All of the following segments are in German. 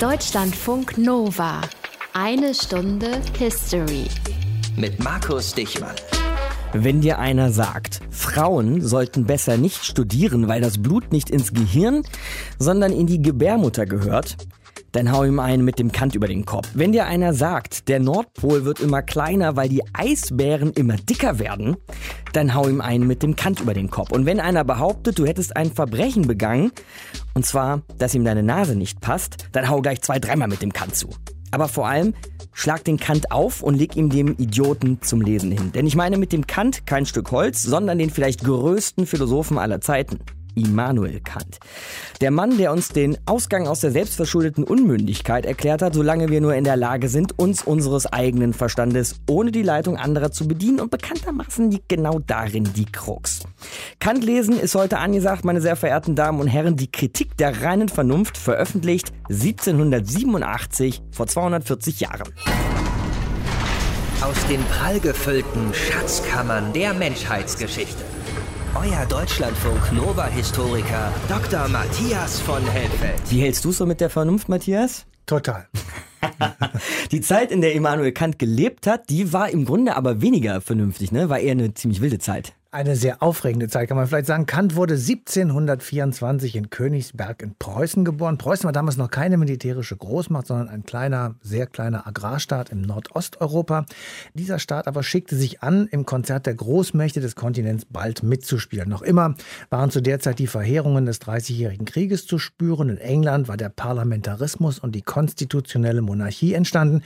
Deutschlandfunk Nova. Eine Stunde History. Mit Markus Dichmann. Wenn dir einer sagt, Frauen sollten besser nicht studieren, weil das Blut nicht ins Gehirn, sondern in die Gebärmutter gehört, dann hau ihm einen mit dem Kant über den Kopf. Wenn dir einer sagt, der Nordpol wird immer kleiner, weil die Eisbären immer dicker werden, dann hau ihm einen mit dem Kant über den Kopf. Und wenn einer behauptet, du hättest ein Verbrechen begangen, und zwar, dass ihm deine Nase nicht passt, dann hau gleich zwei, dreimal mit dem Kant zu. Aber vor allem, schlag den Kant auf und leg ihm dem Idioten zum Lesen hin. Denn ich meine mit dem Kant kein Stück Holz, sondern den vielleicht größten Philosophen aller Zeiten. Immanuel Kant. Der Mann, der uns den Ausgang aus der selbstverschuldeten Unmündigkeit erklärt hat, solange wir nur in der Lage sind, uns unseres eigenen Verstandes ohne die Leitung anderer zu bedienen. Und bekanntermaßen liegt genau darin die Krux. Kant lesen ist heute angesagt, meine sehr verehrten Damen und Herren, die Kritik der reinen Vernunft veröffentlicht 1787 vor 240 Jahren. Aus den prallgefüllten Schatzkammern der Menschheitsgeschichte. Euer Deutschlandfunk Nova-Historiker Dr. Matthias von Helfeld. Wie hältst du so mit der Vernunft, Matthias? Total. die Zeit, in der Immanuel Kant gelebt hat, die war im Grunde aber weniger vernünftig, ne? War eher eine ziemlich wilde Zeit eine sehr aufregende Zeit, kann man vielleicht sagen. Kant wurde 1724 in Königsberg in Preußen geboren. Preußen war damals noch keine militärische Großmacht, sondern ein kleiner, sehr kleiner Agrarstaat im Nordosteuropa. Dieser Staat aber schickte sich an, im Konzert der Großmächte des Kontinents bald mitzuspielen. Noch immer waren zu der Zeit die Verheerungen des Dreißigjährigen Krieges zu spüren. In England war der Parlamentarismus und die konstitutionelle Monarchie entstanden.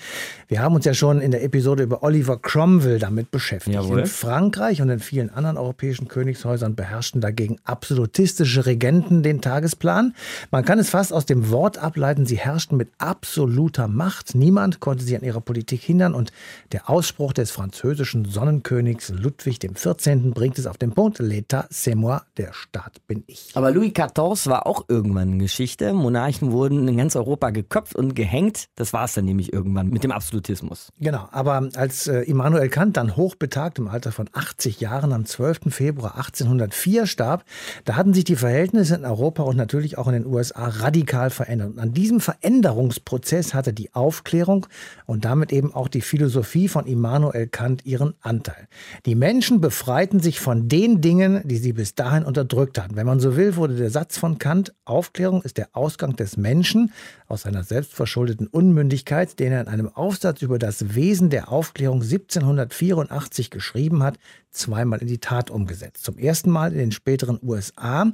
Wir haben uns ja schon in der Episode über Oliver Cromwell damit beschäftigt. Jawohl. In Frankreich und in vielen anderen anderen europäischen Königshäusern beherrschten dagegen absolutistische Regenten den Tagesplan. Man kann es fast aus dem Wort ableiten, sie herrschten mit absoluter Macht. Niemand konnte sie an ihrer Politik hindern und der Ausspruch des französischen Sonnenkönigs Ludwig XIV. bringt es auf den Punkt, L'État c'est moi, der Staat bin ich. Aber Louis XIV war auch irgendwann Geschichte. Monarchen wurden in ganz Europa geköpft und gehängt. Das war es dann nämlich irgendwann mit dem Absolutismus. Genau, aber als äh, Immanuel Kant dann hochbetagt im Alter von 80 Jahren am 12. 12. Februar 1804 starb, da hatten sich die Verhältnisse in Europa und natürlich auch in den USA radikal verändert. Und an diesem Veränderungsprozess hatte die Aufklärung und damit eben auch die Philosophie von Immanuel Kant ihren Anteil. Die Menschen befreiten sich von den Dingen, die sie bis dahin unterdrückt hatten. Wenn man so will, wurde der Satz von Kant, Aufklärung ist der Ausgang des Menschen aus seiner selbstverschuldeten Unmündigkeit, den er in einem Aufsatz über das Wesen der Aufklärung 1784 geschrieben hat, zweimal in die Tat umgesetzt. Zum ersten Mal in den späteren USA,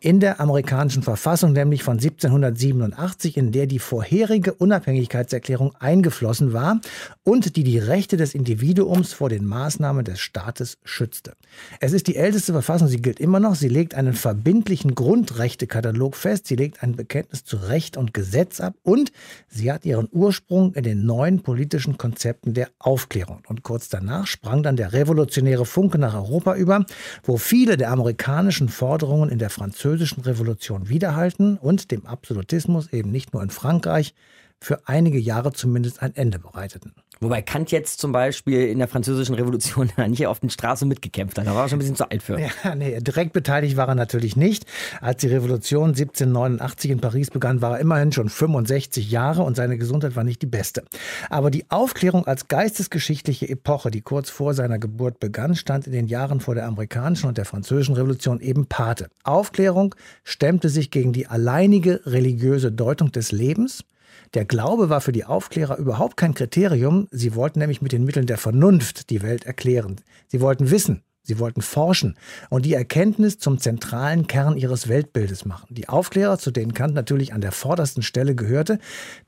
in der amerikanischen Verfassung, nämlich von 1787, in der die vorherige Unabhängigkeitserklärung eingeflossen war und die die Rechte des Individuums vor den Maßnahmen des Staates schützte. Es ist die älteste Verfassung, sie gilt immer noch, sie legt einen verbindlichen Grundrechtekatalog fest, sie legt ein Bekenntnis zu Recht und Gesetz ab und sie hat ihren Ursprung in den neuen politischen Konzepten der Aufklärung. Und kurz danach sprang dann der revolutionäre Funke nach Europa über, wo viele der amerikanischen Forderungen in der französischen Revolution widerhalten und dem Absolutismus eben nicht nur in Frankreich für einige Jahre zumindest ein Ende bereiteten. Wobei Kant jetzt zum Beispiel in der französischen Revolution nicht auf den Straßen mitgekämpft hat. Da war er schon ein bisschen zu alt für. Ja, nee, direkt beteiligt war er natürlich nicht. Als die Revolution 1789 in Paris begann, war er immerhin schon 65 Jahre und seine Gesundheit war nicht die beste. Aber die Aufklärung als geistesgeschichtliche Epoche, die kurz vor seiner Geburt begann, stand in den Jahren vor der amerikanischen und der französischen Revolution eben Pate. Aufklärung stemmte sich gegen die alleinige religiöse Deutung des Lebens der Glaube war für die Aufklärer überhaupt kein Kriterium. Sie wollten nämlich mit den Mitteln der Vernunft die Welt erklären. Sie wollten wissen. Sie wollten forschen und die Erkenntnis zum zentralen Kern ihres Weltbildes machen. Die Aufklärer, zu denen Kant natürlich an der vordersten Stelle gehörte,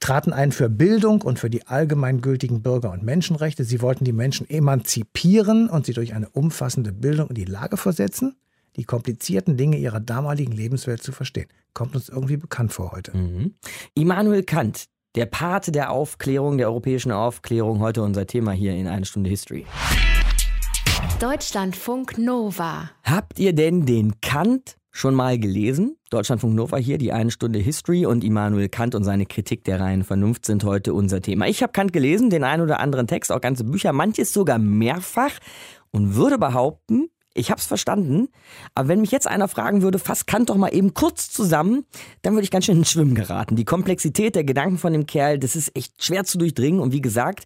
traten ein für Bildung und für die allgemeingültigen Bürger- und Menschenrechte. Sie wollten die Menschen emanzipieren und sie durch eine umfassende Bildung in die Lage versetzen, die komplizierten Dinge ihrer damaligen Lebenswelt zu verstehen. Kommt uns irgendwie bekannt vor heute. Mhm. Immanuel Kant, der Pate der Aufklärung, der europäischen Aufklärung, heute unser Thema hier in eine Stunde History. Deutschlandfunk Nova. Habt ihr denn den Kant schon mal gelesen? Deutschlandfunk Nova hier, die eine Stunde History und Immanuel Kant und seine Kritik der reinen Vernunft sind heute unser Thema. Ich habe Kant gelesen, den einen oder anderen Text, auch ganze Bücher, manches sogar mehrfach und würde behaupten, Ich hab's verstanden, aber wenn mich jetzt einer fragen würde, fass Kant doch mal eben kurz zusammen, dann würde ich ganz schön ins Schwimmen geraten. Die Komplexität der Gedanken von dem Kerl, das ist echt schwer zu durchdringen und wie gesagt,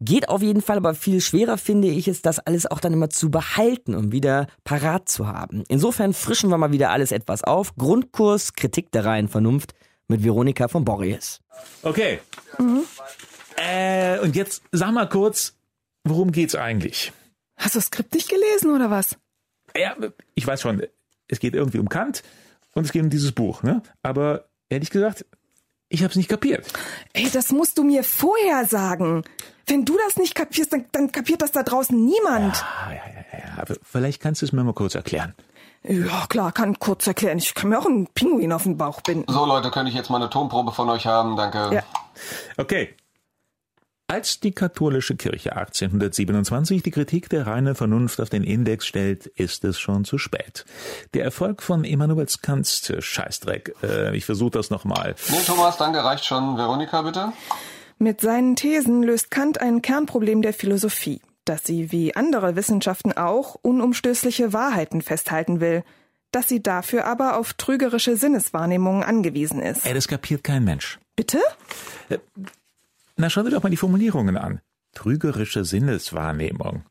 geht auf jeden Fall, aber viel schwerer finde ich es, das alles auch dann immer zu behalten und wieder parat zu haben. Insofern frischen wir mal wieder alles etwas auf. Grundkurs Kritik der reinen Vernunft mit Veronika von Borries. Okay. Mhm. Äh, und jetzt sag mal kurz, worum geht's eigentlich? Hast du das Skript nicht gelesen oder was? Ja, ich weiß schon, es geht irgendwie um Kant und es geht um dieses Buch, ne? Aber ehrlich gesagt, ich habe es nicht kapiert. Ey, das musst du mir vorher sagen. Wenn du das nicht kapierst, dann, dann kapiert das da draußen niemand. Ja, ja, ja, ja. Aber vielleicht kannst du es mir mal kurz erklären. Ja, klar, kann kurz erklären. Ich kann mir auch einen Pinguin auf den Bauch binden. So, Leute, könnte ich jetzt mal eine Tonprobe von euch haben? Danke. Ja. Okay, als die katholische Kirche 1827 die Kritik der reinen Vernunft auf den Index stellt, ist es schon zu spät. Der Erfolg von Immanuels Kants Scheißdreck. Äh, ich versuche das nochmal. Nee, Thomas, danke, reicht schon. Veronika, bitte. Mit seinen Thesen löst Kant ein Kernproblem der Philosophie, dass sie wie andere Wissenschaften auch unumstößliche Wahrheiten festhalten will, dass sie dafür aber auf trügerische Sinneswahrnehmungen angewiesen ist. Ey, das kapiert kein Mensch. Bitte? Na, schau dir doch mal die Formulierungen an. Trügerische Sinneswahrnehmung.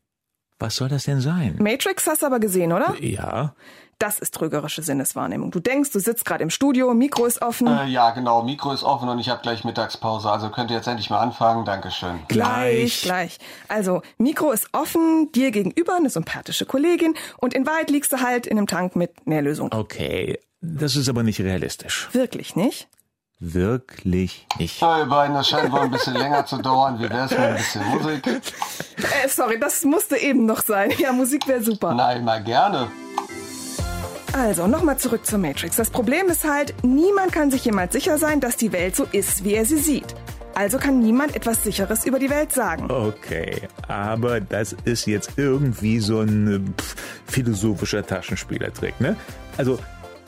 Was soll das denn sein? Matrix hast du aber gesehen, oder? Ja. Das ist trügerische Sinneswahrnehmung. Du denkst, du sitzt gerade im Studio, Mikro ist offen. Äh, ja, genau, Mikro ist offen und ich habe gleich Mittagspause. Also könnt ihr jetzt endlich mal anfangen. Dankeschön. Gleich, gleich. Also, Mikro ist offen, dir gegenüber eine sympathische Kollegin und in Wahrheit liegst du halt in einem Tank mit Nährlösung. Okay, das ist aber nicht realistisch. Wirklich nicht? Wirklich nicht. So, ihr beiden, das scheint wohl ein bisschen länger zu dauern. Wie wär's mit ein bisschen Musik? Äh, sorry, das musste eben noch sein. Ja, Musik wäre super. Nein, mal gerne. Also, nochmal zurück zur Matrix. Das Problem ist halt, niemand kann sich jemals sicher sein, dass die Welt so ist, wie er sie sieht. Also kann niemand etwas Sicheres über die Welt sagen. Okay, aber das ist jetzt irgendwie so ein pff, philosophischer Taschenspielertrick, ne? Also,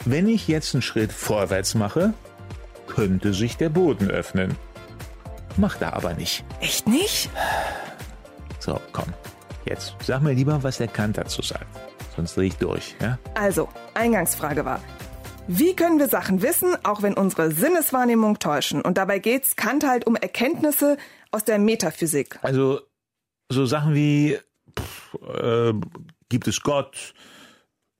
wenn ich jetzt einen Schritt vorwärts mache, könnte sich der Boden öffnen. Macht er aber nicht. Echt nicht? So, komm. Jetzt sag mir lieber, was der Kant dazu sagt. Sonst drehe ich durch, ja? Also, Eingangsfrage war, wie können wir Sachen wissen, auch wenn unsere Sinneswahrnehmung täuschen? Und dabei geht's Kant halt um Erkenntnisse aus der Metaphysik. Also, so Sachen wie, pff, äh, gibt es Gott?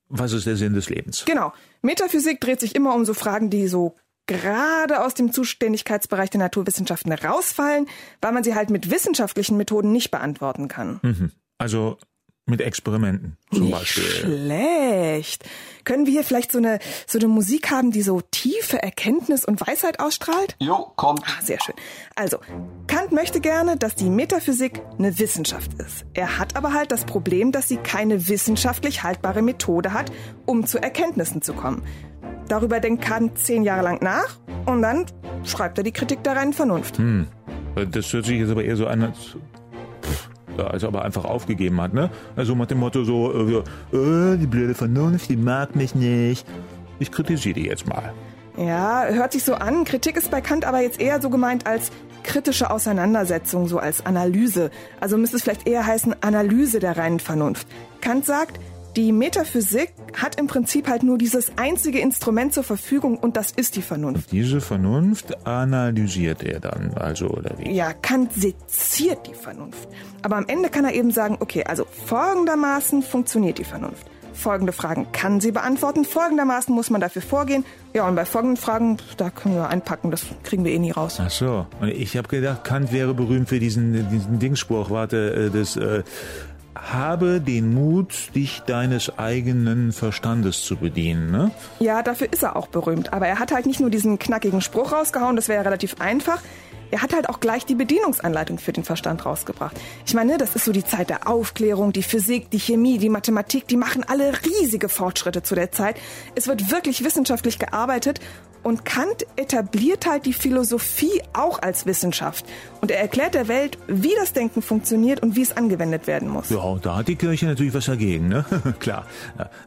Was ist der Sinn des Lebens? Genau. Metaphysik dreht sich immer um so Fragen, die so gerade aus dem Zuständigkeitsbereich der Naturwissenschaften rausfallen, weil man sie halt mit wissenschaftlichen Methoden nicht beantworten kann. Mhm. Also mit Experimenten zum Nicht Beispiel. schlecht. Können wir hier vielleicht so eine, so eine Musik haben, die so tiefe Erkenntnis und Weisheit ausstrahlt? Jo, kommt. Ah, sehr schön. Also, Kant möchte gerne, dass die Metaphysik eine Wissenschaft ist. Er hat aber halt das Problem, dass sie keine wissenschaftlich haltbare Methode hat, um zu Erkenntnissen zu kommen. Darüber denkt Kant zehn Jahre lang nach und dann schreibt er die Kritik der reinen Vernunft. Hm. Das hört sich jetzt aber eher so an, als, als ob er einfach aufgegeben hat, ne? Also mit dem Motto so, äh, äh, die blöde Vernunft, die mag mich nicht. Ich kritisiere die jetzt mal. Ja, hört sich so an. Kritik ist bei Kant aber jetzt eher so gemeint als kritische Auseinandersetzung, so als Analyse. Also müsste es vielleicht eher heißen Analyse der reinen Vernunft. Kant sagt, die Metaphysik hat im Prinzip halt nur dieses einzige Instrument zur Verfügung und das ist die Vernunft. Diese Vernunft analysiert er dann, also oder wie? Ja, Kant seziert die Vernunft. Aber am Ende kann er eben sagen, okay, also folgendermaßen funktioniert die Vernunft. Folgende Fragen kann sie beantworten, folgendermaßen muss man dafür vorgehen. Ja, und bei folgenden Fragen, da können wir einpacken, das kriegen wir eh nie raus. Ach so, und ich habe gedacht, Kant wäre berühmt für diesen, diesen Dingspruch, warte, äh, das, äh, habe den Mut, dich deines eigenen Verstandes zu bedienen, ne? Ja, dafür ist er auch berühmt. Aber er hat halt nicht nur diesen knackigen Spruch rausgehauen, das wäre ja relativ einfach. Er hat halt auch gleich die Bedienungsanleitung für den Verstand rausgebracht. Ich meine, das ist so die Zeit der Aufklärung, die Physik, die Chemie, die Mathematik, die machen alle riesige Fortschritte zu der Zeit. Es wird wirklich wissenschaftlich gearbeitet und Kant etabliert halt die Philosophie auch als Wissenschaft. Und er erklärt der Welt, wie das Denken funktioniert und wie es angewendet werden muss. Ja, da hat die Kirche natürlich was dagegen, ne? Klar,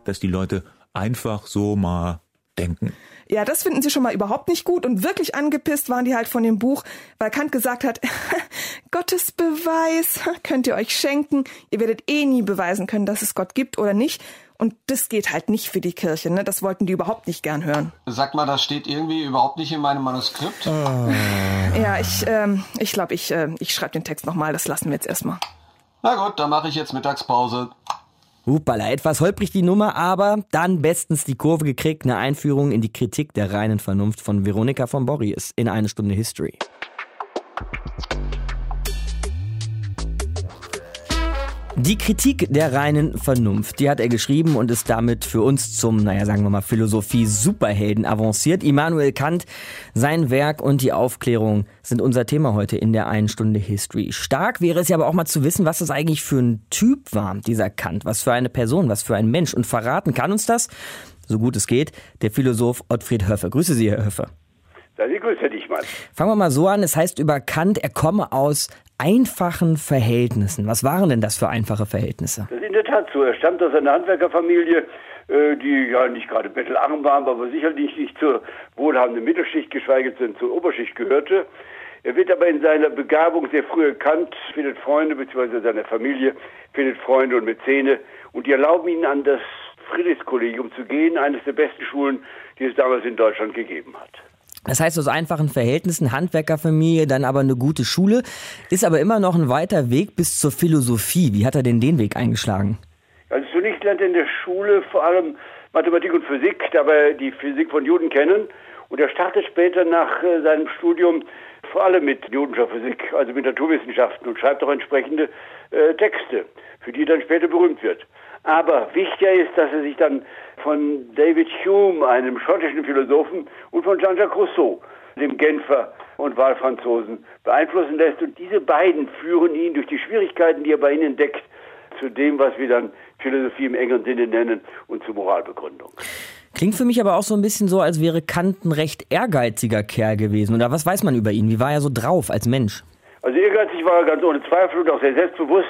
dass die Leute einfach so mal denken. Ja, das finden sie schon mal überhaupt nicht gut und wirklich angepisst waren die halt von dem Buch, weil Kant gesagt hat, Gottes Beweis könnt ihr euch schenken, ihr werdet eh nie beweisen können, dass es Gott gibt oder nicht. Und das geht halt nicht für die Kirche, ne? Das wollten die überhaupt nicht gern hören. Sag mal, das steht irgendwie überhaupt nicht in meinem Manuskript. Ja, ich, ähm, ich glaube, ich, äh, ich schreibe den Text nochmal, das lassen wir jetzt erstmal. Na gut, dann mache ich jetzt Mittagspause. Hupala, etwas holprig die Nummer, aber dann bestens die Kurve gekriegt. Eine Einführung in die Kritik der reinen Vernunft von Veronika von Borries in eine Stunde History. Die Kritik der reinen Vernunft, die hat er geschrieben und ist damit für uns zum, naja, sagen wir mal, Philosophie-Superhelden avanciert. Immanuel Kant, sein Werk und die Aufklärung sind unser Thema heute in der einen Stunde History. Stark wäre es ja aber auch mal zu wissen, was das eigentlich für ein Typ war, dieser Kant. Was für eine Person, was für ein Mensch. Und verraten kann uns das, so gut es geht, der Philosoph Ottfried Höffe. Grüße Sie, Herr Höffe. Ich grüße dich mal. Fangen wir mal so an. Es heißt über Kant, er komme aus einfachen Verhältnissen. Was waren denn das für einfache Verhältnisse? Das ist in der Tat so. Er stammt aus einer Handwerkerfamilie, äh, die ja nicht gerade bettelarm war, aber sicherlich nicht zur wohlhabenden Mittelschicht, geschweige denn zur Oberschicht gehörte. Er wird aber in seiner Begabung sehr früh erkannt, findet Freunde, beziehungsweise seine Familie findet Freunde und Mäzene und die erlauben ihn an das Friedrichskollegium zu gehen, eines der besten Schulen, die es damals in Deutschland gegeben hat. Das heißt, aus einfachen Verhältnissen, Handwerkerfamilie, dann aber eine gute Schule, ist aber immer noch ein weiter Weg bis zur Philosophie. Wie hat er denn den Weg eingeschlagen? Also zunächst lernt er in der Schule vor allem Mathematik und Physik, dabei die Physik von Juden kennen. Und er startet später nach äh, seinem Studium vor allem mit judischer Physik, also mit Naturwissenschaften und schreibt auch entsprechende äh, Texte, für die er dann später berühmt wird. Aber wichtiger ist, dass er sich dann von David Hume, einem schottischen Philosophen, und von Jean-Jacques Rousseau, dem Genfer und Wahlfranzosen, beeinflussen lässt. Und diese beiden führen ihn durch die Schwierigkeiten, die er bei ihnen entdeckt, zu dem, was wir dann Philosophie im engeren Sinne nennen und zur Moralbegründung. Klingt für mich aber auch so ein bisschen so, als wäre Kant ein recht ehrgeiziger Kerl gewesen. Oder was weiß man über ihn? Wie war er so drauf als Mensch? Also ehrgeizig war er ganz ohne Zweifel und auch sehr selbstbewusst.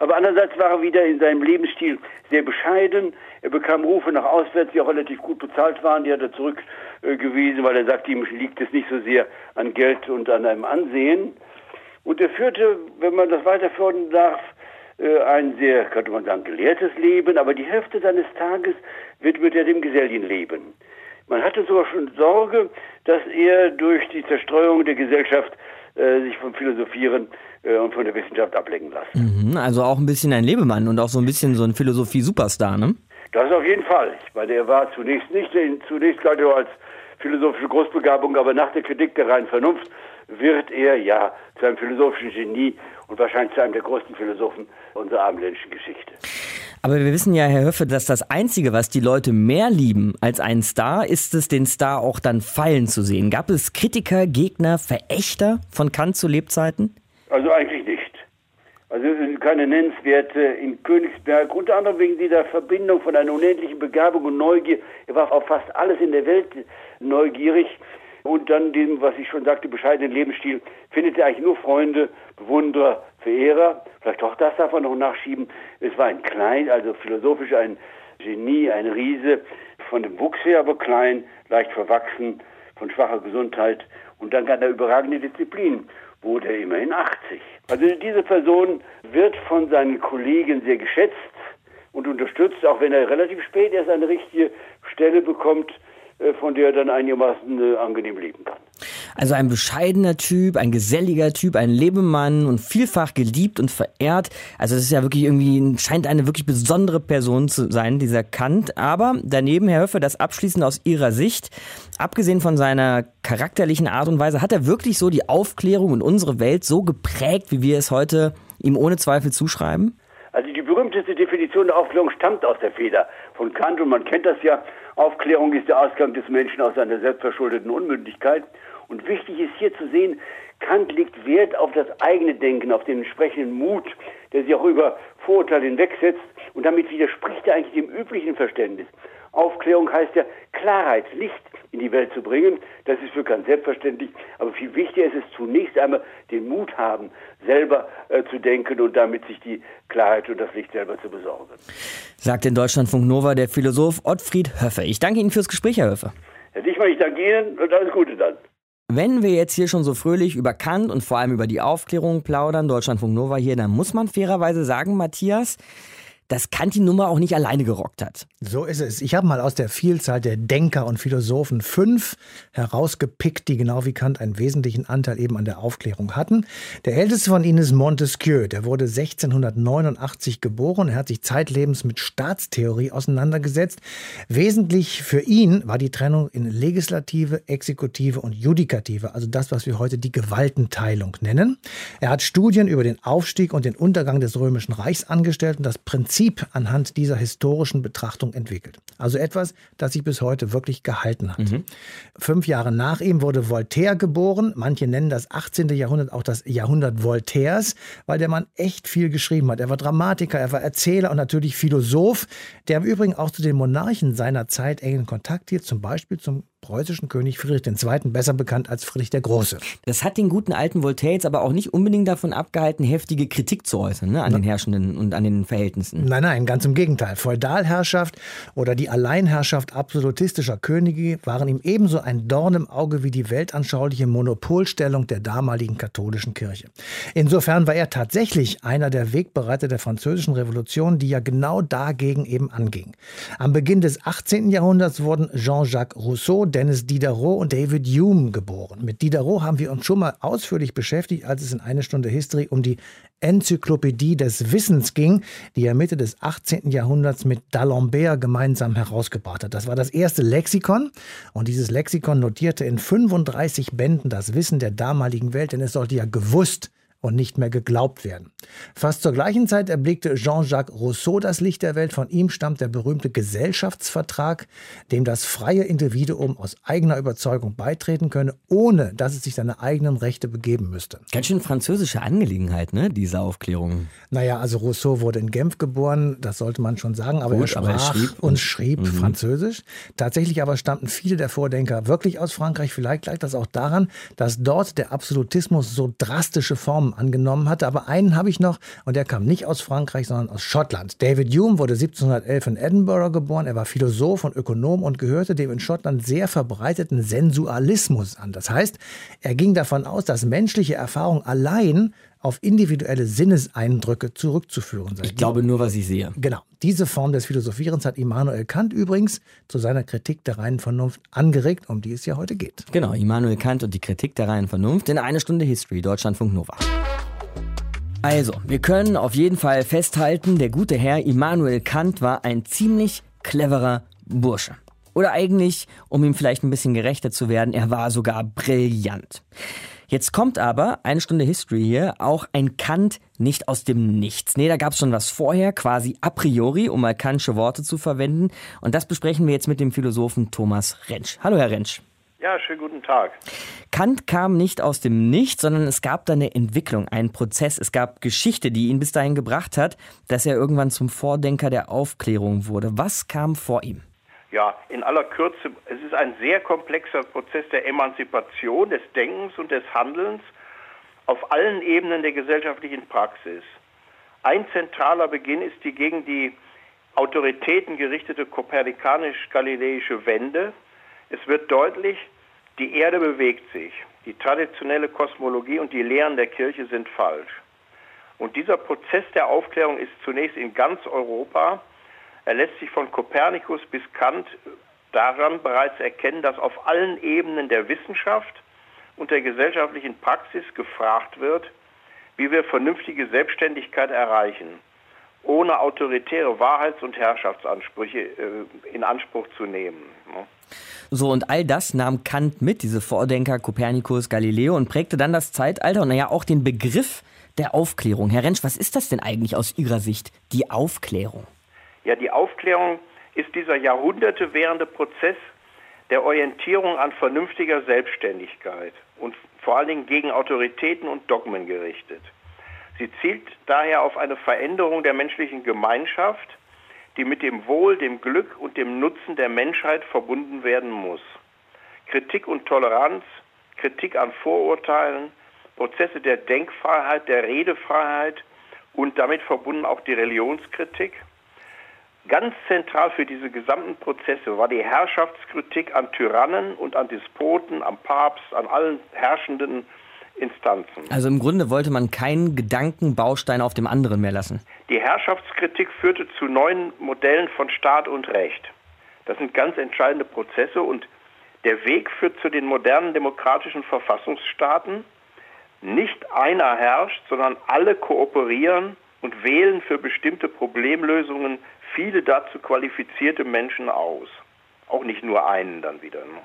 Aber andererseits war er wieder in seinem Lebensstil sehr bescheiden. Er bekam Rufe nach auswärts, die auch relativ gut bezahlt waren. Die hat er zurückgewiesen, weil er sagte, ihm liegt es nicht so sehr an Geld und an einem Ansehen. Und er führte, wenn man das weiterführen darf, äh, ein sehr, könnte man sagen, gelehrtes Leben, aber die Hälfte seines Tages widmet er dem Geselligenleben. Man hatte sogar schon Sorge, dass er durch die Zerstreuung der Gesellschaft äh, sich vom Philosophieren und von der Wissenschaft ablenken lassen. Mhm, also auch ein bisschen ein Lebemann und auch so ein bisschen so ein Philosophie-Superstar, ne? Das auf jeden Fall. Ich meine, er war zunächst nicht, zunächst galt er als philosophische Großbegabung, aber nach der Kritik der reinen Vernunft wird er ja zu einem philosophischen Genie und wahrscheinlich zu einem der größten Philosophen unserer abendländischen Geschichte. Aber wir wissen ja, Herr Höffe, dass das Einzige, was die Leute mehr lieben als einen Star, ist es, den Star auch dann fallen zu sehen. Gab es Kritiker, Gegner, Verächter von Kant zu Lebzeiten? Also eigentlich nicht. Also keine nennenswerte in Königsberg, unter anderem wegen dieser Verbindung von einer unendlichen Begabung und Neugier. Er war auf fast alles in der Welt neugierig. Und dann dem, was ich schon sagte, bescheidenen Lebensstil, findet er eigentlich nur Freunde, Bewunderer, Verehrer. Vielleicht auch das darf man noch nachschieben. Es war ein klein, also philosophisch ein Genie, ein Riese, von dem Wuchs her aber klein, leicht verwachsen, von schwacher Gesundheit und dann einer überragende Disziplin wurde er immerhin 80. Also diese Person wird von seinen Kollegen sehr geschätzt und unterstützt, auch wenn er relativ spät erst eine richtige Stelle bekommt äh, von der er dann einigermaßen äh, angenehm leben kann. Also ein bescheidener Typ, ein geselliger Typ, ein Lebemann und vielfach geliebt und verehrt. Also das ist ja wirklich irgendwie, scheint eine wirklich besondere Person zu sein, dieser Kant. Aber daneben, Herr Höffe, das abschließend aus Ihrer Sicht, abgesehen von seiner charakterlichen Art und Weise, hat er wirklich so die Aufklärung und unsere Welt so geprägt, wie wir es heute ihm ohne Zweifel zuschreiben? Also die berühmteste Definition der Aufklärung stammt aus der Feder von Kant und man kennt das ja. Aufklärung ist der Ausgang des Menschen aus seiner selbstverschuldeten Unmündigkeit. Und wichtig ist hier zu sehen, Kant legt Wert auf das eigene Denken, auf den entsprechenden Mut, der sich auch über Vorurteile hinwegsetzt. Und damit widerspricht er eigentlich dem üblichen Verständnis. Aufklärung heißt ja Klarheit, Licht in die Welt zu bringen. Das ist für Kant selbstverständlich. Aber viel wichtiger ist es zunächst einmal den Mut haben, selber äh, zu denken und damit sich die Klarheit und das Licht selber zu besorgen. Sagt in Deutschlandfunk Nova der Philosoph Ottfried Höffe. Ich danke Ihnen fürs Gespräch, Herr Höffe. Hätte ich mal nicht dagegen und alles Gute dann. Wenn wir jetzt hier schon so fröhlich über Kant und vor allem über die Aufklärung plaudern, Deutschlandfunk Nova hier, dann muss man fairerweise sagen, Matthias, dass Kant die Nummer auch nicht alleine gerockt hat. So ist es. Ich habe mal aus der Vielzahl der Denker und Philosophen fünf herausgepickt, die genau wie Kant einen wesentlichen Anteil eben an der Aufklärung hatten. Der älteste von ihnen ist Montesquieu. Der wurde 1689 geboren. Er hat sich zeitlebens mit Staatstheorie auseinandergesetzt. Wesentlich für ihn war die Trennung in Legislative, Exekutive und Judikative, also das, was wir heute die Gewaltenteilung nennen. Er hat Studien über den Aufstieg und den Untergang des Römischen Reichs angestellt und das Prinzip Prinzip anhand dieser historischen Betrachtung entwickelt. Also etwas, das sich bis heute wirklich gehalten hat. Mhm. Fünf Jahre nach ihm wurde Voltaire geboren. Manche nennen das 18. Jahrhundert auch das Jahrhundert Voltaires, weil der Mann echt viel geschrieben hat. Er war Dramatiker, er war Erzähler und natürlich Philosoph, der im Übrigen auch zu den Monarchen seiner Zeit engen Kontakt hielt, zum Beispiel zum preußischen König Friedrich II., besser bekannt als Friedrich der Große. Das hat den guten alten Voltaire jetzt aber auch nicht unbedingt davon abgehalten, heftige Kritik zu äußern ne, an Na, den Herrschenden und an den Verhältnissen. Nein, nein, ganz im Gegenteil. Feudalherrschaft oder die Alleinherrschaft absolutistischer Könige waren ihm ebenso ein Dorn im Auge wie die weltanschauliche Monopolstellung der damaligen katholischen Kirche. Insofern war er tatsächlich einer der Wegbereiter der französischen Revolution, die ja genau dagegen eben anging. Am Beginn des 18. Jahrhunderts wurden Jean-Jacques Rousseau, Dennis Diderot und David Hume geboren. Mit Diderot haben wir uns schon mal ausführlich beschäftigt, als es in eine Stunde History um die Enzyklopädie des Wissens ging, die er Mitte des 18. Jahrhunderts mit D'Alembert gemeinsam herausgebracht hat. Das war das erste Lexikon und dieses Lexikon notierte in 35 Bänden das Wissen der damaligen Welt, denn es sollte ja gewusst und nicht mehr geglaubt werden. Fast zur gleichen Zeit erblickte Jean-Jacques Rousseau das Licht der Welt. Von ihm stammt der berühmte Gesellschaftsvertrag, dem das freie Individuum aus eigener Überzeugung beitreten könne, ohne dass es sich seine eigenen Rechte begeben müsste. Ganz schön französische Angelegenheit, ne, diese Aufklärung. Naja, also Rousseau wurde in Genf geboren, das sollte man schon sagen, aber Gut, er sprach aber er schrieb und schrieb mhm. Französisch. Tatsächlich aber stammten viele der Vordenker wirklich aus Frankreich. Vielleicht lag das auch daran, dass dort der Absolutismus so drastische Formen Namen angenommen hatte. Aber einen habe ich noch und der kam nicht aus Frankreich, sondern aus Schottland. David Hume wurde 1711 in Edinburgh geboren. Er war Philosoph und Ökonom und gehörte dem in Schottland sehr verbreiteten Sensualismus an. Das heißt, er ging davon aus, dass menschliche Erfahrung allein auf individuelle Sinneseindrücke zurückzuführen sei. Ich glaube nur, was ich sehe. Genau. Diese Form des Philosophierens hat Immanuel Kant übrigens zu seiner Kritik der reinen Vernunft angeregt, um die es ja heute geht. Genau, Immanuel Kant und die Kritik der reinen Vernunft in eine Stunde History, Deutschlandfunk Nova. Also, wir können auf jeden Fall festhalten, der gute Herr Immanuel Kant war ein ziemlich cleverer Bursche. Oder eigentlich, um ihm vielleicht ein bisschen gerechter zu werden, er war sogar brillant. Jetzt kommt aber, eine Stunde History hier, auch ein Kant nicht aus dem Nichts. Nee, da gab es schon was vorher, quasi a priori, um mal Kantsche Worte zu verwenden. Und das besprechen wir jetzt mit dem Philosophen Thomas Rentsch. Hallo, Herr Rentsch. Ja, schönen guten Tag. Kant kam nicht aus dem Nichts, sondern es gab da eine Entwicklung, einen Prozess. Es gab Geschichte, die ihn bis dahin gebracht hat, dass er irgendwann zum Vordenker der Aufklärung wurde. Was kam vor ihm? Ja, in aller Kürze, es ist ein sehr komplexer Prozess der Emanzipation, des Denkens und des Handelns auf allen Ebenen der gesellschaftlichen Praxis. Ein zentraler Beginn ist die gegen die Autoritäten gerichtete kopernikanisch-galileische Wende. Es wird deutlich, die Erde bewegt sich. Die traditionelle Kosmologie und die Lehren der Kirche sind falsch. Und dieser Prozess der Aufklärung ist zunächst in ganz Europa er lässt sich von Kopernikus bis Kant daran bereits erkennen, dass auf allen Ebenen der Wissenschaft und der gesellschaftlichen Praxis gefragt wird, wie wir vernünftige Selbstständigkeit erreichen, ohne autoritäre Wahrheits- und Herrschaftsansprüche äh, in Anspruch zu nehmen. Ne? So, und all das nahm Kant mit, diese Vordenker Kopernikus, Galileo, und prägte dann das Zeitalter und naja auch den Begriff der Aufklärung. Herr Rentsch, was ist das denn eigentlich aus Ihrer Sicht, die Aufklärung? Ja, die Aufklärung ist dieser Jahrhunderte währende Prozess der Orientierung an vernünftiger Selbstständigkeit und vor allen Dingen gegen Autoritäten und Dogmen gerichtet. Sie zielt daher auf eine Veränderung der menschlichen Gemeinschaft, die mit dem Wohl, dem Glück und dem Nutzen der Menschheit verbunden werden muss. Kritik und Toleranz, Kritik an Vorurteilen, Prozesse der Denkfreiheit, der Redefreiheit und damit verbunden auch die Religionskritik Ganz zentral für diese gesamten Prozesse war die Herrschaftskritik an Tyrannen und an Despoten, am Papst, an allen herrschenden Instanzen. Also im Grunde wollte man keinen Gedankenbaustein auf dem anderen mehr lassen. Die Herrschaftskritik führte zu neuen Modellen von Staat und Recht. Das sind ganz entscheidende Prozesse und der Weg führt zu den modernen demokratischen Verfassungsstaaten. Nicht einer herrscht, sondern alle kooperieren und wählen für bestimmte Problemlösungen viele dazu qualifizierte Menschen aus. Auch nicht nur einen dann wieder. Ne?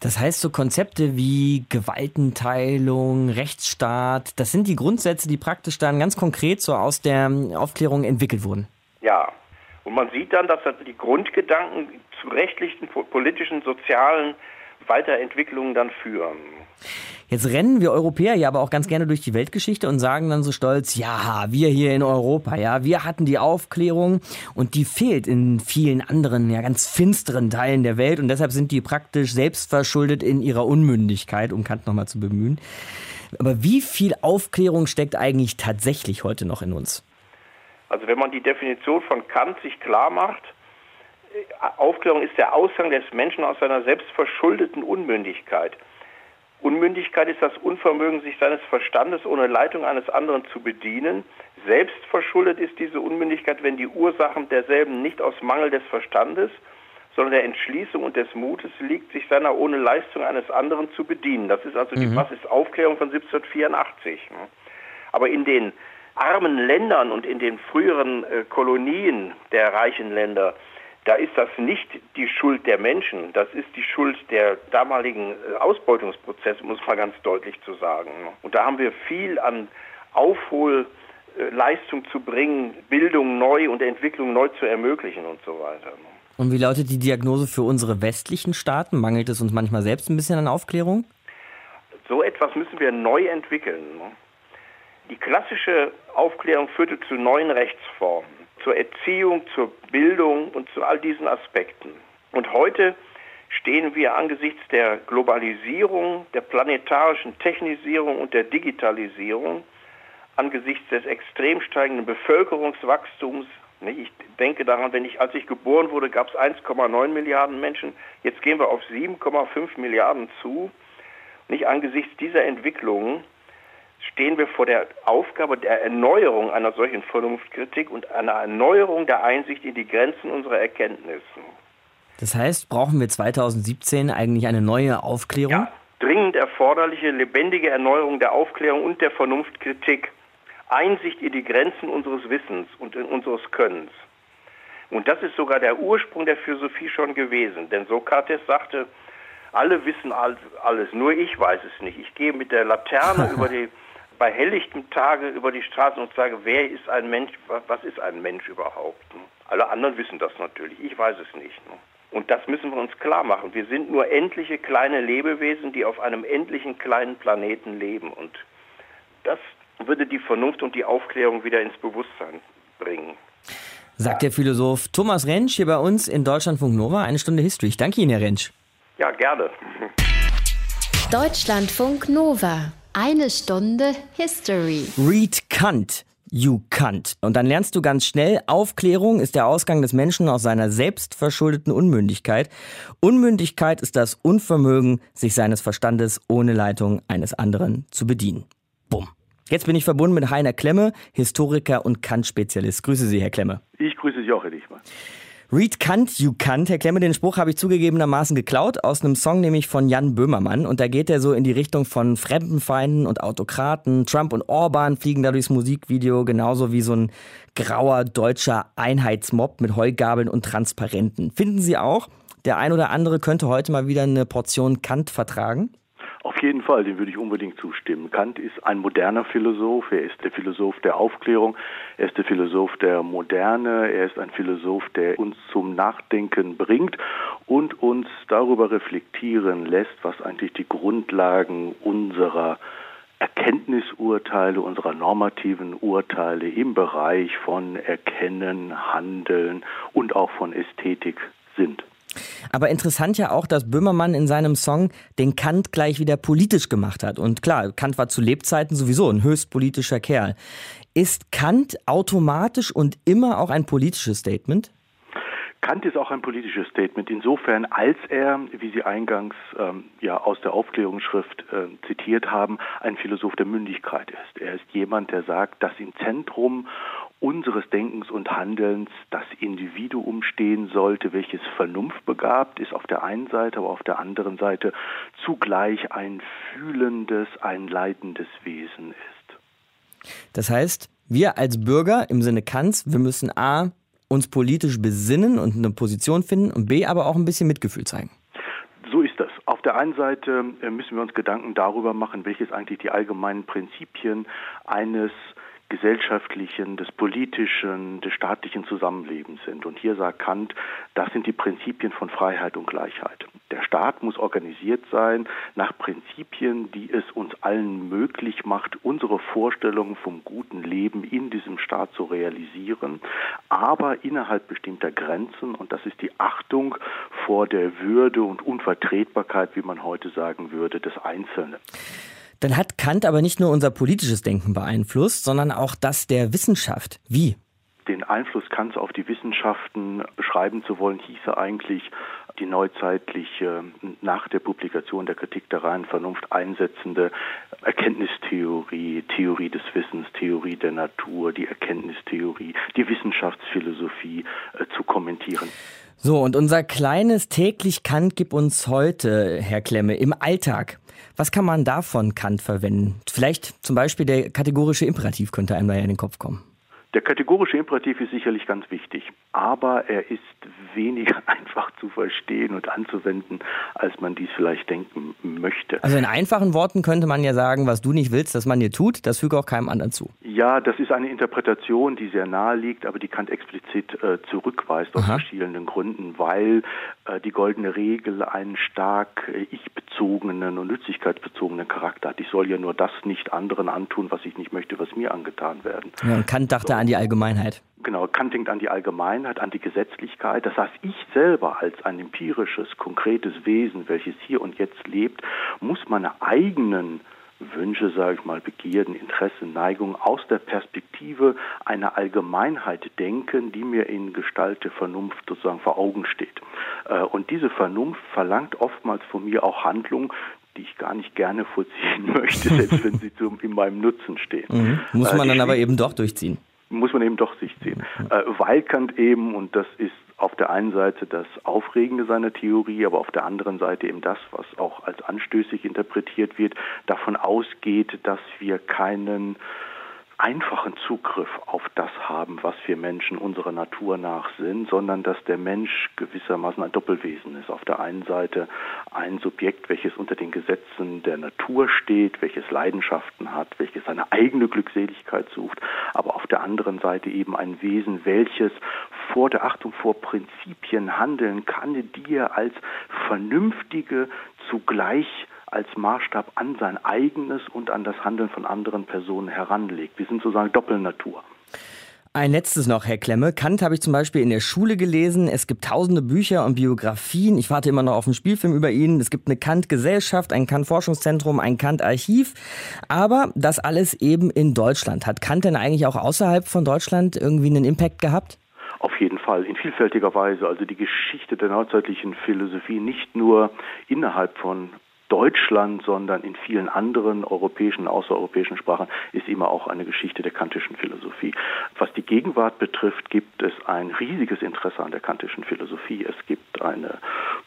Das heißt, so Konzepte wie Gewaltenteilung, Rechtsstaat, das sind die Grundsätze, die praktisch dann ganz konkret so aus der Aufklärung entwickelt wurden. Ja, und man sieht dann, dass die Grundgedanken zu rechtlichen, politischen, sozialen Weiterentwicklungen dann führen. Jetzt rennen wir Europäer ja aber auch ganz gerne durch die Weltgeschichte und sagen dann so stolz, ja, wir hier in Europa, ja, wir hatten die Aufklärung und die fehlt in vielen anderen, ja, ganz finsteren Teilen der Welt und deshalb sind die praktisch selbstverschuldet in ihrer Unmündigkeit, um Kant nochmal zu bemühen. Aber wie viel Aufklärung steckt eigentlich tatsächlich heute noch in uns? Also wenn man die Definition von Kant sich klar macht, Aufklärung ist der Ausgang des Menschen aus seiner selbstverschuldeten Unmündigkeit. Unmündigkeit ist das Unvermögen, sich seines Verstandes ohne Leitung eines anderen zu bedienen. Selbstverschuldet ist diese Unmündigkeit, wenn die Ursachen derselben nicht aus Mangel des Verstandes, sondern der Entschließung und des Mutes liegt, sich seiner ohne Leistung eines anderen zu bedienen. Das ist also die mhm. Was ist Aufklärung von 1784. Aber in den armen Ländern und in den früheren äh, Kolonien der reichen Länder da ist das nicht die Schuld der Menschen, das ist die Schuld der damaligen äh, Ausbeutungsprozesse, muss man ganz deutlich zu sagen. Und da haben wir viel an Aufholleistung zu bringen, Bildung neu und Entwicklung neu zu ermöglichen und so weiter. Und wie lautet die Diagnose für unsere westlichen Staaten? Mangelt es uns manchmal selbst ein bisschen an Aufklärung? So etwas müssen wir neu entwickeln. Die klassische Aufklärung führte zu neuen Rechtsformen zur Erziehung, zur Bildung und zu all diesen Aspekten. Und heute stehen wir angesichts der Globalisierung, der planetarischen Technisierung und der Digitalisierung, angesichts des extrem steigenden Bevölkerungswachstums. Ich denke daran, wenn ich, als ich geboren wurde, gab es 1,9 Milliarden Menschen. Jetzt gehen wir auf 7,5 Milliarden zu. Nicht angesichts dieser Entwicklungen stehen wir vor der Aufgabe der Erneuerung einer solchen Vernunftkritik und einer Erneuerung der Einsicht in die Grenzen unserer Erkenntnisse. Das heißt, brauchen wir 2017 eigentlich eine neue Aufklärung? Ja, dringend erforderliche, lebendige Erneuerung der Aufklärung und der Vernunftkritik. Einsicht in die Grenzen unseres Wissens und in unseres Könnens. Und das ist sogar der Ursprung der Philosophie schon gewesen. Denn Sokrates sagte, alle wissen alles, nur ich weiß es nicht. Ich gehe mit der Laterne über die bei helllichtem Tage über die Straßen und sage, wer ist ein Mensch, was ist ein Mensch überhaupt? Ne? Alle anderen wissen das natürlich, ich weiß es nicht. Ne? Und das müssen wir uns klar machen. Wir sind nur endliche kleine Lebewesen, die auf einem endlichen kleinen Planeten leben. Und das würde die Vernunft und die Aufklärung wieder ins Bewusstsein bringen. Sagt der Philosoph Thomas Rentsch hier bei uns in Deutschlandfunk Nova. Eine Stunde History. Ich danke Ihnen, Herr Rentsch. Ja, gerne. Deutschlandfunk Nova. Eine Stunde History. Read Kant. You Kant. Und dann lernst du ganz schnell, Aufklärung ist der Ausgang des Menschen aus seiner selbstverschuldeten Unmündigkeit. Unmündigkeit ist das Unvermögen, sich seines Verstandes ohne Leitung eines anderen zu bedienen. Bumm. Jetzt bin ich verbunden mit Heiner Klemme, Historiker und Kant-Spezialist. Grüße Sie, Herr Klemme. Ich grüße Sie auch, Herr Dichmann. Read Kant, you Kant. Herr Klemme, den Spruch habe ich zugegebenermaßen geklaut aus einem Song, nämlich von Jan Böhmermann. Und da geht er so in die Richtung von Fremdenfeinden und Autokraten. Trump und Orban fliegen da durchs Musikvideo, genauso wie so ein grauer deutscher Einheitsmob mit Heugabeln und Transparenten. Finden Sie auch, der ein oder andere könnte heute mal wieder eine Portion Kant vertragen? Auf jeden Fall, dem würde ich unbedingt zustimmen. Kant ist ein moderner Philosoph, er ist der Philosoph der Aufklärung, er ist der Philosoph der Moderne, er ist ein Philosoph, der uns zum Nachdenken bringt und uns darüber reflektieren lässt, was eigentlich die Grundlagen unserer Erkenntnisurteile, unserer normativen Urteile im Bereich von Erkennen, Handeln und auch von Ästhetik sind. Aber interessant ja auch, dass Böhmermann in seinem Song den Kant gleich wieder politisch gemacht hat. Und klar, Kant war zu Lebzeiten sowieso ein höchst politischer Kerl. Ist Kant automatisch und immer auch ein politisches Statement? Kant ist auch ein politisches Statement insofern, als er, wie Sie eingangs ähm, ja aus der Aufklärungsschrift äh, zitiert haben, ein Philosoph der Mündigkeit ist. Er ist jemand, der sagt, dass im Zentrum unseres Denkens und Handelns das Individuum stehen sollte, welches vernunftbegabt ist auf der einen Seite, aber auf der anderen Seite zugleich ein fühlendes, ein leidendes Wesen ist. Das heißt, wir als Bürger im Sinne Kants, wir müssen A, uns politisch besinnen und eine Position finden und B, aber auch ein bisschen Mitgefühl zeigen. So ist das. Auf der einen Seite äh, müssen wir uns Gedanken darüber machen, welches eigentlich die allgemeinen Prinzipien eines gesellschaftlichen, des politischen, des staatlichen Zusammenlebens sind. Und hier sagt Kant, das sind die Prinzipien von Freiheit und Gleichheit. Der Staat muss organisiert sein nach Prinzipien, die es uns allen möglich macht, unsere Vorstellungen vom guten Leben in diesem Staat zu realisieren, aber innerhalb bestimmter Grenzen. Und das ist die Achtung vor der Würde und Unvertretbarkeit, wie man heute sagen würde, des Einzelnen. Dann hat Kant aber nicht nur unser politisches Denken beeinflusst, sondern auch das der Wissenschaft. Wie? Den Einfluss Kants auf die Wissenschaften beschreiben zu wollen, hieße eigentlich die neuzeitliche, nach der Publikation der Kritik der reinen Vernunft einsetzende Erkenntnistheorie, Theorie des Wissens, Theorie der Natur, die Erkenntnistheorie, die Wissenschaftsphilosophie äh, zu kommentieren. So, und unser kleines täglich Kant gibt uns heute, Herr Klemme, im Alltag. Was kann man davon Kant verwenden? Vielleicht zum Beispiel der kategorische Imperativ könnte einem da ja in den Kopf kommen. Der kategorische Imperativ ist sicherlich ganz wichtig, aber er ist weniger einfach zu verstehen und anzuwenden, als man dies vielleicht denken möchte. Also in einfachen Worten könnte man ja sagen, was du nicht willst, dass man dir tut, das füge auch keinem anderen zu. Ja, das ist eine Interpretation, die sehr nahe liegt, aber die Kant explizit äh, zurückweist aus Aha. verschiedenen Gründen, weil äh, die goldene Regel einen stark äh, ich-bezogenen und nützlichkeitsbezogenen Charakter hat. Ich soll ja nur das nicht anderen antun, was ich nicht möchte, was mir angetan werden. Ja, Kant dachte so. An die Allgemeinheit. Genau, Kant denkt an die Allgemeinheit, an die Gesetzlichkeit. Das heißt, ich selber als ein empirisches, konkretes Wesen, welches hier und jetzt lebt, muss meine eigenen Wünsche, sage ich mal, Begierden, Interessen, Neigungen aus der Perspektive einer Allgemeinheit denken, die mir in Gestalt der Vernunft sozusagen vor Augen steht. Äh, und diese Vernunft verlangt oftmals von mir auch Handlungen, die ich gar nicht gerne vollziehen möchte, selbst wenn sie in meinem Nutzen stehen. Mhm. Muss man äh, dann aber eben doch durchziehen muss man eben doch sich ziehen. Äh, weil Kant eben, und das ist auf der einen Seite das Aufregende seiner Theorie, aber auf der anderen Seite eben das, was auch als anstößig interpretiert wird, davon ausgeht, dass wir keinen einfachen Zugriff auf das haben, was wir Menschen unserer Natur nach sind, sondern dass der Mensch gewissermaßen ein Doppelwesen ist. Auf der einen Seite ein Subjekt, welches unter den Gesetzen der Natur steht, welches Leidenschaften hat, welches seine eigene Glückseligkeit sucht, aber auf der anderen Seite eben ein Wesen, welches vor der Achtung vor Prinzipien handeln kann, die er als vernünftige, zugleich als Maßstab an sein eigenes und an das Handeln von anderen Personen heranlegt. Wir sind sozusagen Doppelnatur. Ein letztes noch, Herr Klemme. Kant habe ich zum Beispiel in der Schule gelesen. Es gibt tausende Bücher und Biografien. Ich warte immer noch auf einen Spielfilm über ihn. Es gibt eine Kant-Gesellschaft, ein Kant-Forschungszentrum, ein Kant-Archiv. Aber das alles eben in Deutschland. Hat Kant denn eigentlich auch außerhalb von Deutschland irgendwie einen Impact gehabt? Auf jeden Fall, in vielfältiger Weise. Also die Geschichte der neuzeitlichen Philosophie nicht nur innerhalb von Deutschland, sondern in vielen anderen europäischen, außereuropäischen Sprachen ist immer auch eine Geschichte der kantischen Philosophie. Was die Gegenwart betrifft, gibt es ein riesiges Interesse an der kantischen Philosophie. Es gibt eine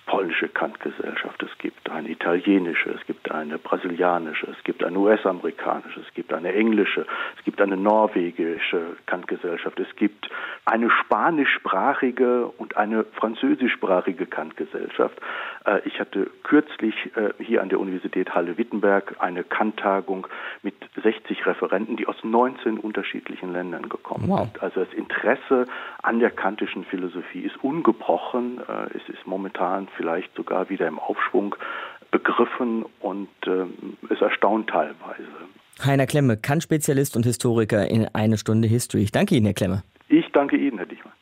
polnische Kantgesellschaft, es gibt eine italienische, es gibt eine brasilianische, es gibt eine US-amerikanische, es gibt eine englische, es gibt eine norwegische Kantgesellschaft, es gibt eine spanischsprachige und eine französischsprachige Kantgesellschaft. Äh, ich hatte kürzlich äh, hier an der Universität Halle-Wittenberg eine Kanttagung mit 60 Referenten, die aus 19 unterschiedlichen Ländern gekommen wow. sind. Also das Interesse an der kantischen Philosophie ist ungebrochen. Äh, es ist momentan vielleicht sogar wieder im Aufschwung begriffen und es erstaunt teilweise. Heiner Klemme, Kant-Spezialist und Historiker in eine Stunde History. Ich danke Ihnen, Herr Klemme. Ich danke Ihnen, Herr Dichmann.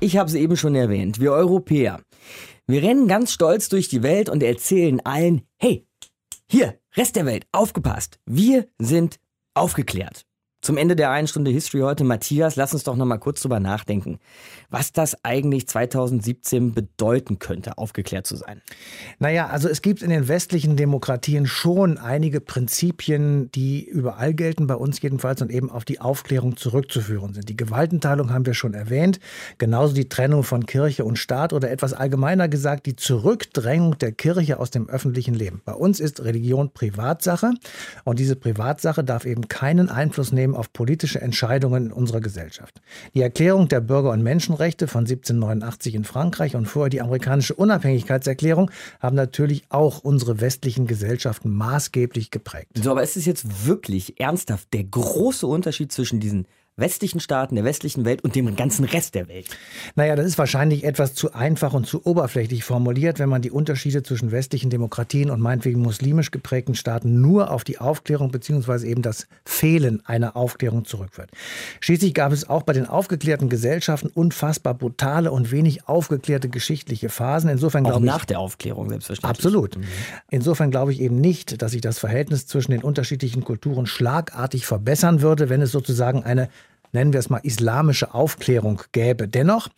Ich habe es eben schon erwähnt, wir Europäer. Wir rennen ganz stolz durch die Welt und erzählen allen, hey, hier, Rest der Welt, aufgepasst, wir sind aufgeklärt. Zum Ende der einen Stunde History heute, Matthias, lass uns doch noch mal kurz drüber nachdenken, was das eigentlich 2017 bedeuten könnte, aufgeklärt zu sein. Naja, also es gibt in den westlichen Demokratien schon einige Prinzipien, die überall gelten, bei uns jedenfalls, und eben auf die Aufklärung zurückzuführen sind. Die Gewaltenteilung haben wir schon erwähnt, genauso die Trennung von Kirche und Staat oder etwas allgemeiner gesagt, die Zurückdrängung der Kirche aus dem öffentlichen Leben. Bei uns ist Religion Privatsache und diese Privatsache darf eben keinen Einfluss nehmen auf politische Entscheidungen in unserer Gesellschaft. Die Erklärung der Bürger- und Menschenrechte von 1789 in Frankreich und vorher die amerikanische Unabhängigkeitserklärung haben natürlich auch unsere westlichen Gesellschaften maßgeblich geprägt. So, aber ist es jetzt wirklich ernsthaft der große Unterschied zwischen diesen westlichen Staaten, der westlichen Welt und dem ganzen Rest der Welt? Naja, das ist wahrscheinlich etwas zu einfach und zu oberflächlich formuliert, wenn man die Unterschiede zwischen westlichen Demokratien und meinetwegen muslimisch geprägten Staaten nur auf die Aufklärung bzw. eben das Fehlen einer Aufklärung zurückführt. Schließlich gab es auch bei den aufgeklärten Gesellschaften unfassbar brutale und wenig aufgeklärte geschichtliche Phasen. Insofern auch nach ich, der Aufklärung selbstverständlich. Absolut. Insofern glaube ich eben nicht, dass sich das Verhältnis zwischen den unterschiedlichen Kulturen schlagartig verbessern würde, wenn es sozusagen eine nennen wir es mal islamische Aufklärung gäbe. Dennoch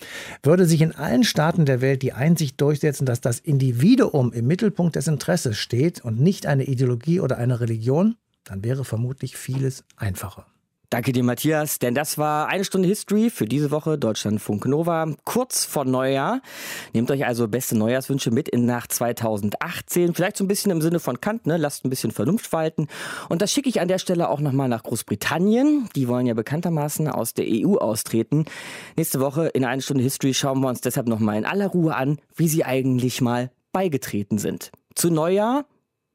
würde sich in allen Staaten der Welt die Einsicht durchsetzen, dass das Individuum im Mittelpunkt des Interesses steht und nicht eine Ideologie oder eine Religion, dann wäre vermutlich vieles einfacher. Danke dir, Matthias, denn das war eine Stunde History für diese Woche Deutschlandfunk Nova, kurz vor Neujahr. Nehmt euch also beste Neujahrswünsche mit in nach 2018. Vielleicht so ein bisschen im Sinne von Kant, ne? Lasst ein bisschen Vernunft walten. Und das schicke ich an der Stelle auch nochmal nach Großbritannien. Die wollen ja bekanntermaßen aus der EU austreten. Nächste Woche in eine Stunde History schauen wir uns deshalb nochmal in aller Ruhe an, wie sie eigentlich mal beigetreten sind. Zu Neujahr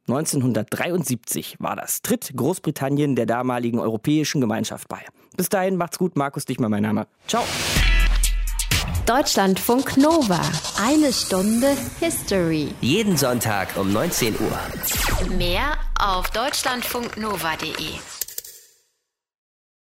1973 war das. Tritt Großbritannien der damaligen Europäischen Gemeinschaft bei. Bis dahin macht's gut, Markus Dichmer mein Name. Ciao. Deutschlandfunk Nova. Eine Stunde History. Jeden Sonntag um 19 Uhr. Mehr auf deutschlandfunknova.de.